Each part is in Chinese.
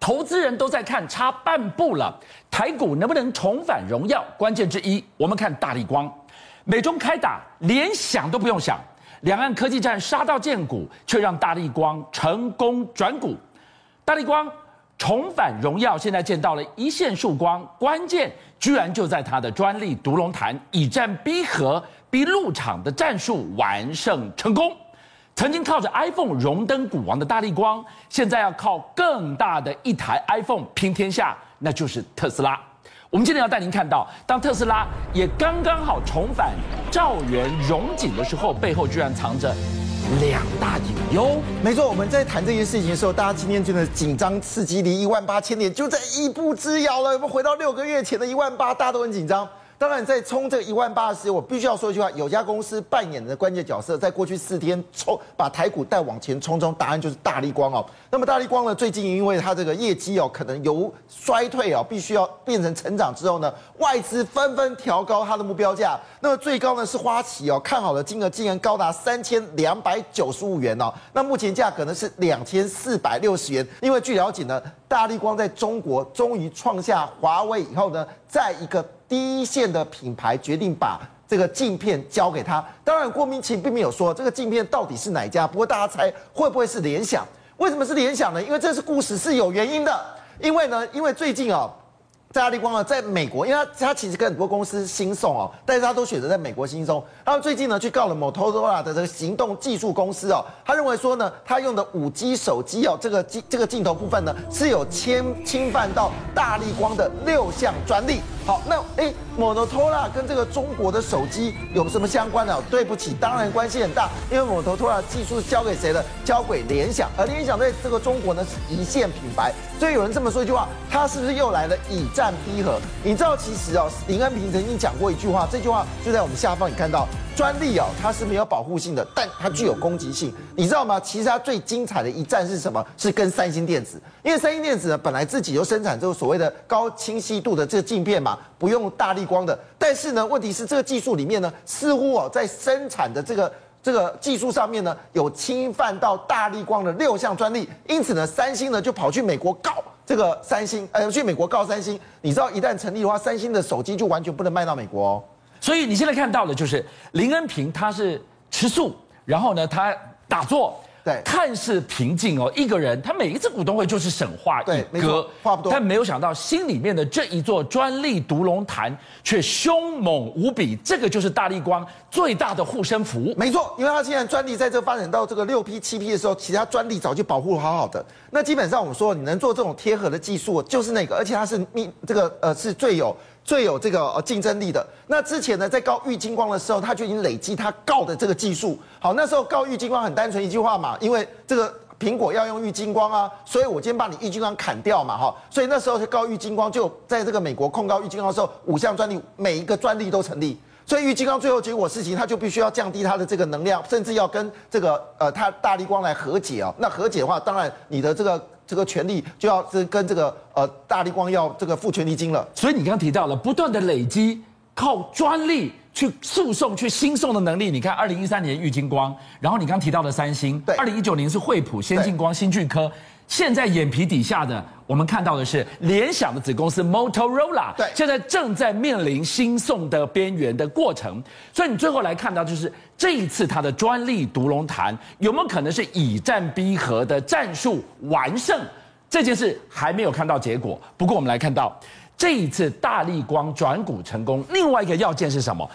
投资人都在看，差半步了，台股能不能重返荣耀？关键之一，我们看大立光，美中开打，连想都不用想，两岸科技战杀到见骨，却让大立光成功转股。大立光重返荣耀，现在见到了一线曙光，关键居然就在它的专利独龙潭，以战逼和，逼入场的战术完胜成功。曾经靠着 iPhone 荣登股王的大力光，现在要靠更大的一台 iPhone 拼天下，那就是特斯拉。我们今天要带您看到，当特斯拉也刚刚好重返兆元荣景的时候，背后居然藏着两大隐忧。没错，我们在谈这件事情的时候，大家今天真的紧张刺激，离一万八千点就在一步之遥了。我们回到六个月前的一万八，大家都很紧张。当然，在冲这个一万八的时候，我必须要说一句话：有家公司扮演的关键角色，在过去四天冲把台股带往前冲中，答案就是大立光哦。那么大立光呢，最近因为它这个业绩哦，可能由衰退哦，必须要变成成长之后呢，外资纷纷调高它的目标价。那么最高呢是花旗哦，看好的金额竟然高达三千两百九十五元哦。那目前价格呢是两千四百六十元。因为据了解呢，大立光在中国终于创下华为以后呢，在一个第一线的品牌决定把这个镜片交给他。当然，郭明錤并没有说这个镜片到底是哪一家。不过大家猜会不会是联想？为什么是联想呢？因为这是故事是有原因的。因为呢，因为最近啊。在大立光呢，在美国，因为他他其实跟很多公司新送哦，但是他都选择在美国新送。他们最近呢，去告了 Motorola 的这个行动技术公司哦，他认为说呢，他用的五 G 手机哦，这个镜这个镜头部分呢，是有侵侵犯到大立光的六项专利。好，那哎摩托罗拉跟这个中国的手机有什么相关呢？对不起，当然关系很大，因为摩托罗拉技术交给谁了？交给联想，而联想在这个中国呢是一线品牌，所以有人这么说一句话，他是不是又来了以战逼和，你知道其实哦，林恩平曾经讲过一句话，这句话就在我们下方，你看到专利哦，它是没有保护性的，但它具有攻击性，你知道吗？其实它最精彩的一战是什么？是跟三星电子，因为三星电子呢本来自己就生产这个所谓的高清晰度的这个镜片嘛，不用大力光的，但是呢，问题是这个技术里面呢，似乎哦在生产的这个这个技术上面呢，有侵犯到大力光的六项专利，因此呢，三星呢就跑去美国告。这个三星，呃，去美国告三星，你知道一旦成立的话，三星的手机就完全不能卖到美国哦。所以你现在看到的就是林恩平，他是吃素，然后呢，他打坐。对，看似平静哦，一个人，他每一次股东会就是神话一哥，话不多，但没有想到心里面的这一座专利独龙潭却凶猛无比，这个就是大力光最大的护身符。没错，因为他现在专利在这发展到这个六 P 七 P 的时候，其他专利早就保护好好的。那基本上我们说，你能做这种贴合的技术，就是那个，而且它是密这个呃是最有。最有这个呃竞争力的。那之前呢，在告玉晶光的时候，他就已经累积他告的这个技术。好，那时候告玉晶光很单纯一句话嘛，因为这个苹果要用玉晶光啊，所以我今天把你玉晶光砍掉嘛，哈。所以那时候告玉晶光，就在这个美国控告玉晶光的时候，五项专利每一个专利都成立。所以玉晶光最后结果事情，他就必须要降低它的这个能量，甚至要跟这个呃他大力光来和解哦。那和解的话，当然你的这个。这个权利就要是跟这个呃大力光要这个付权利金了，所以你刚刚提到了不断的累积，靠专利去诉讼去新送的能力。你看，二零一三年玉金光，然后你刚刚提到的三星，对，二零一九年是惠普、先进光、新巨科。现在眼皮底下的，我们看到的是联想的子公司 Motorola，对，现在正在面临新送的边缘的过程。所以你最后来看到，就是这一次它的专利独龙潭有没有可能是以战逼和的战术完胜？这件事还没有看到结果。不过我们来看到这一次大力光转股成功，另外一个要件是什么？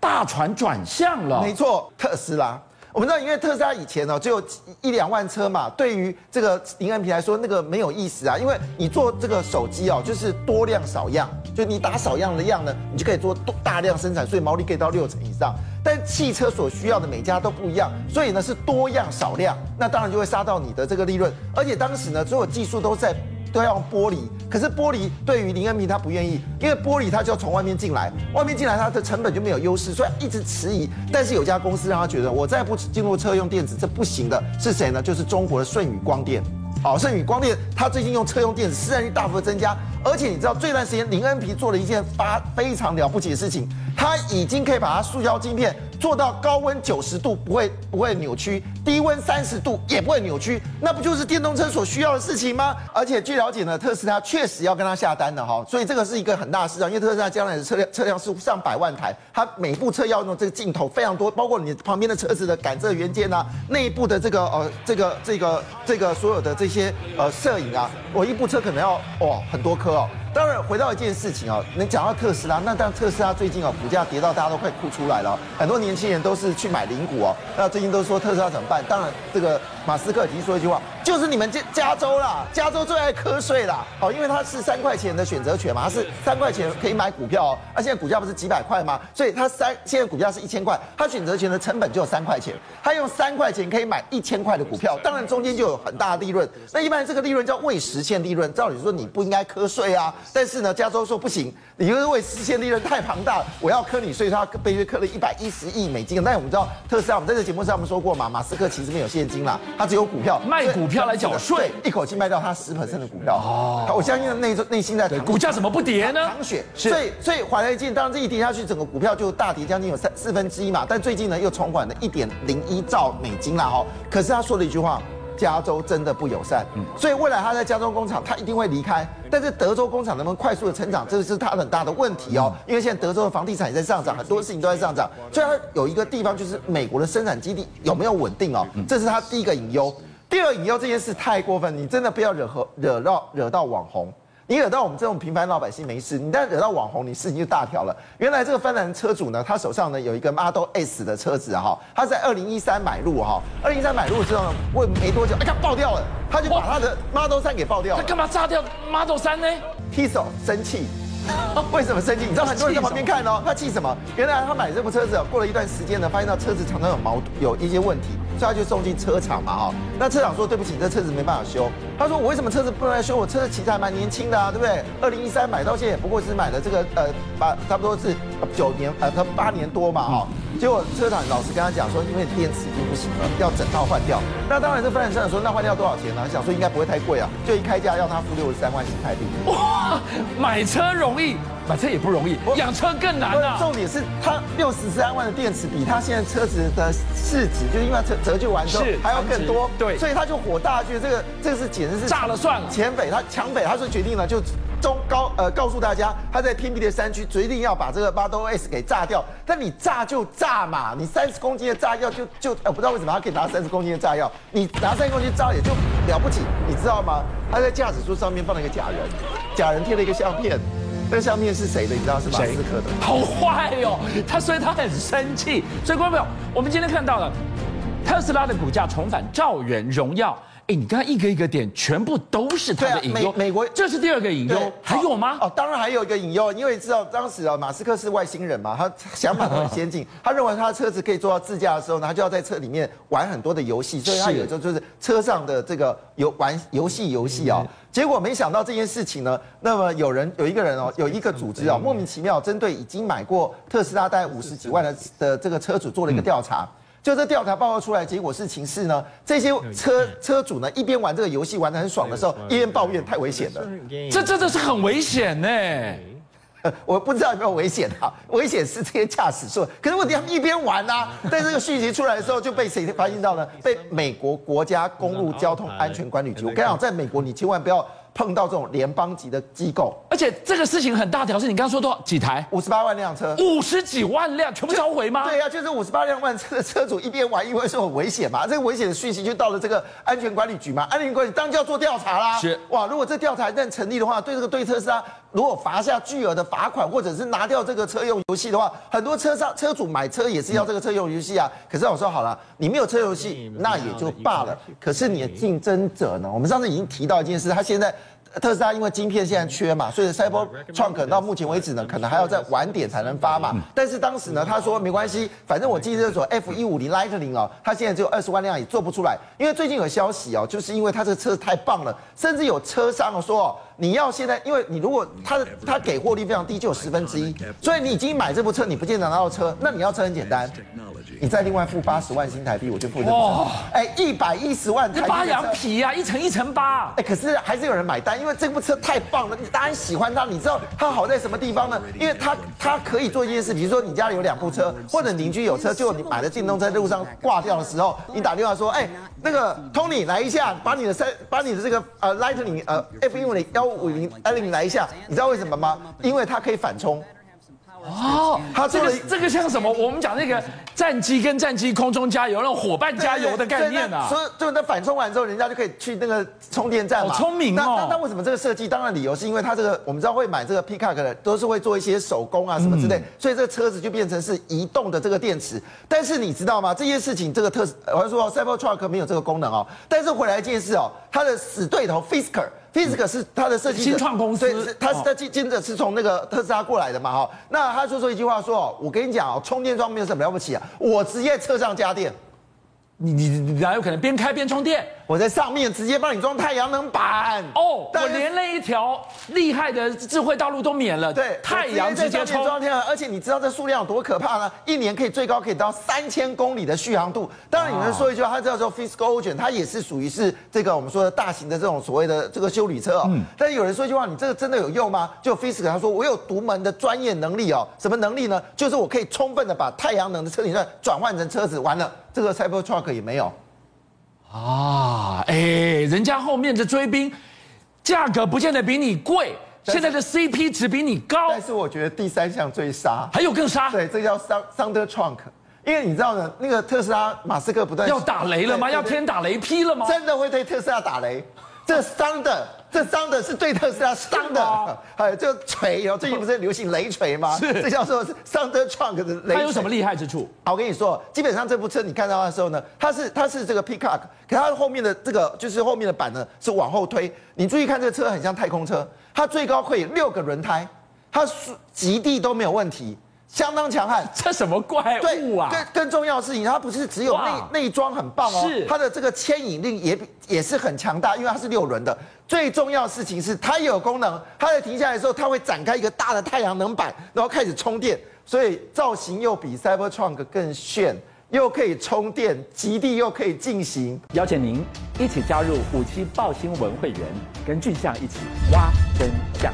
大船转向了。没错，特斯拉。我们知道，因为特斯拉以前呢只有一两万车嘛，对于这个林恩平来说，那个没有意思啊。因为你做这个手机哦，就是多量少样，就你打少样的样呢，你就可以做多大量生产，所以毛利可以到六成以上。但汽车所需要的每家都不一样，所以呢是多样少量，那当然就会杀到你的这个利润。而且当时呢，所有技术都在。都要用玻璃，可是玻璃对于林恩平他不愿意，因为玻璃它就要从外面进来，外面进来它的成本就没有优势，所以一直迟疑。但是有家公司让他觉得，我再不进入车用电子，这不行的，是谁呢？就是中国的舜宇光电。好，舜宇光电它最近用车用电子市占率大幅的增加，而且你知道这段时间林恩平做了一件发非常了不起的事情，他已经可以把它塑胶晶片做到高温九十度不会不会扭曲，低温三十度也不会扭曲，那不就是电动车所需要的事情吗？而且据了解呢，特斯拉确实要跟他下单的哈，所以这个是一个很大的市场，因为特斯拉将来的车辆车辆是上百万台，它每部车要用这个镜头非常多，包括你旁边的车子的感测元件啊，内部的这个呃这个这个这个所有的这些呃摄影啊，我一部车可能要哇很多颗哦。当然，回到一件事情啊，能讲到特斯拉，那当特斯拉最近啊，股价跌到大家都快哭出来了，很多年轻人都是去买零股哦。那最近都说特斯拉怎么办？当然，这个马斯克已经说一句话，就是你们加加州啦，加州最爱瞌睡啦。好，因为它是三块钱的选择权嘛，它是三块钱可以买股票哦。而现在股价不是几百块吗？所以它三现在股价是一千块，它选择权的成本就有三块钱，它用三块钱可以买一千块的股票，当然中间就有很大的利润。那一般这个利润叫未实现利润，照理说你不应该瞌睡啊。但是呢，加州说不行，你因为未实现利润太庞大，我要磕你，所以他被约磕了一百一十亿美金。但我们知道特斯拉，我们在这节目上我们说过嘛，马斯克其实没有现金啦，他只有股票，卖股票来缴税，一口气卖掉他十 percent 的股票。哦，我相信内内心在股价怎么不跌呢？淌血。所以所以华莱金当然这一跌下去，整个股票就大跌将近有三四分之一嘛。但最近呢又重返了一点零一兆美金啦哈。可是他说了一句话。加州真的不友善，所以未来他在加州工厂，他一定会离开。但是德州工厂能不能快速的成长，这是他很大的问题哦。因为现在德州的房地产也在上涨，很多事情都在上涨。所以他有一个地方就是美国的生产基地有没有稳定哦，这是他第一个隐忧。第二隐忧，这件事太过分，你真的不要惹和惹到惹到网红。你惹到我们这种平凡老百姓没事，你但惹到网红，你事情就大条了。原来这个芬兰车主呢，他手上呢有一个 Model S 的车子哈，他在二零一三买入哈，二零一三买入之后呢，问没多久，哎呀爆掉了，他就把他的 Model 三给爆掉了。他干嘛炸掉 Model 三呢？Tissot 生气。为什么生气？你知道很多人在旁边看哦，他气什么？原来他买这部车子，过了一段时间呢，发现到车子常常有毛有一些问题，所以他就送进车厂嘛哈。那车厂说对不起，这车子没办法修。他说我为什么车子不能来修？我车子其实还蛮年轻的啊，对不对？二零一三买到现在也，不过是买了这个呃八差不多是九年呃他八年多嘛哈。结果车厂老师跟他讲说，因为电池已经不行了，要整套换掉。那当然，这芬兰车厂说那换掉多少钱呢？想说应该不会太贵啊，就一开价要他付六十三万新台币。哇，买车容易。买车也不容易，养车更难啊！重点是它六十三万的电池，比它现在车子的市值，就是因为折折旧完之后还要更多，对，所以他就火大，觉得这个这个是简直是炸了算了。抢匪他抢匪，他说决定了就中高呃告诉大家，他在偏僻的山区决定要把这个 Model S 给炸掉。但你炸就炸嘛，你三十公斤的炸药就就呃不知道为什么他可以拿三十公斤的炸药，你拿三十公斤炸也就了不起，你知道吗？他在驾驶座上面放了一个假人，假人贴了一个相片。这个相片是谁的？你知道是马斯克的。好坏、哦，他所以他很生气。所以各位朋友，我们今天看到了特斯拉的股价重返兆元荣耀。哎，你看一个一个点，全部都是他的隐忧。美国这是第二个隐忧，还有吗？哦，当然还有一个隐忧，因为知道当时啊，马斯克是外星人嘛，他想法很先进，他认为他的车子可以做到自驾的时候呢，他就要在车里面玩很多的游戏，所以他有时候就是车上的这个游玩游戏游戏啊。结果没想到这件事情呢，那么有人有一个人哦，有一个组织啊，莫名其妙针对已经买过特斯拉大概五十几万的的这个车主做了一个调查。就这调查报告出来，结果是情势呢，这些车车主呢一边玩这个游戏玩得很爽的时候，一边抱怨太危险了。这真的是很危险呢。我不知道有没有危险啊？危险是这些驾驶说，可是问题他们一边玩啊，但这个讯息出来的时候就被谁发现到呢？被美国国家公路交通安全管理局。我跟你讲，在美国你千万不要。碰到这种联邦级的机构，而且这个事情很大条，是你刚刚说多少几台？五十八万辆车，五十几万辆全部召回吗？对呀、啊，就是五十八辆万车的车主一边玩一边说很危险嘛，这个危险的讯息就到了这个安全管理局嘛，安全管理局当然就要做调查啦。是哇，如果这调查一旦成立的话，对这个对特斯拉如果罚下巨额的罚款，或者是拿掉这个车用游戏的话，很多车商车主买车也是要这个车用游戏啊。嗯、可是我说好了，你没有车游戏那也就罢了，可是你的竞争者呢？我们上次已经提到一件事，他现在。特斯拉因为晶片现在缺嘛，所以 Cybertruck 到目前为止呢，可能还要再晚点才能发嘛。但是当时呢，他说没关系，反正我记得说 F 一五零 Lightning 哦，它现在只有二十万辆也做不出来。因为最近有消息哦，就是因为它这个车太棒了，甚至有车商说哦。你要现在，因为你如果他的他给货率非常低，就有十分之一，所以你已经买这部车，你不见得拿到车，那你要车很简单，你再另外付八十万新台币，我就付这个车。哎，一百一十万台币。扒羊皮啊，一层一层扒。哎，可是还是有人买单，因为这部车太棒了，你当然喜欢它。你知道它好在什么地方呢？因为它它可以做一件事，比如说你家里有两部车，或者邻居有车，就你买了电动车在路上挂掉的时候，你打电话说，哎，那个 Tony 来一下，把你的三，把你的这个呃 Lightning 呃 F 一五零幺五零 L 来一下，你知道为什么吗？因为它可以反冲。哦，他这个这个像什么？我们讲那个战机跟战机空中加油，那种伙伴加油的概念啊。所以，就那反冲完之后，人家就可以去那个充电站嘛。好聪明哦。那那为什么这个设计？当然理由是因为它这个我们知道会买这个 Pickup 的都是会做一些手工啊什么之类，所以这个车子就变成是移动的这个电池。但是你知道吗？这件事情这个特，我是说 Cybertruck 没有这个功能哦。但是回来一件事哦，它的死对头 Fisker。Fisker 是他的设计新创公司，对，他是他接接着是从那个特斯拉过来的嘛，哈，那他就说一句话说，哦，我跟你讲哦，充电桩没有什么了不起啊，我直接车上加电。你你你哪有可能边开边充电？我在上面直接帮你装太阳能板哦，我连那一条厉害的智慧道路都免了。对，太阳直接充。而且你知道这数量有多可怕呢？一年可以最高可以到三千公里的续航度。当然有人说一句话，它叫做 Fiscal Ocean，它也是属于是这个我们说的大型的这种所谓的这个修理车哦。嗯。但是有人说一句话，你这个真的有用吗？就 Fiscal 他说我有独门的专业能力哦，什么能力呢？就是我可以充分的把太阳能的车顶上转换成车子，完了。这个 Cybertruck 也没有啊，哎，人家后面的追兵价格不见得比你贵，现在的 CP 值比你高。但是我觉得第三项最杀，还有更杀。对，这叫 thunder trunk，因为你知道呢，那个特斯拉马斯克不断要打雷了吗？要天打雷劈了吗？真的会对特斯拉打雷？这伤的，这伤的是对特斯拉伤的，哎，这锤哦，最近不是流行雷锤吗？是，这叫做是 Thunder Trunk 的雷锤。它有什么厉害之处？好，我跟你说，基本上这部车你看到的时候呢，它是它是这个 Peacock，可它后面的这个就是后面的板呢是往后推。你注意看这个车很像太空车，它最高可以六个轮胎，它极地都没有问题。相当强悍，这什么怪物啊？对，更更重要的事情，它不是只有内内装很棒哦，是它的这个牵引力也也是很强大，因为它是六轮的。最重要的事情是它也有功能，它在停下来的时候，它会展开一个大的太阳能板，然后开始充电，所以造型又比 Cybertruck 更炫，又可以充电，极地又可以进行。邀请您一起加入五七报新闻会员，跟俊相一起挖真相。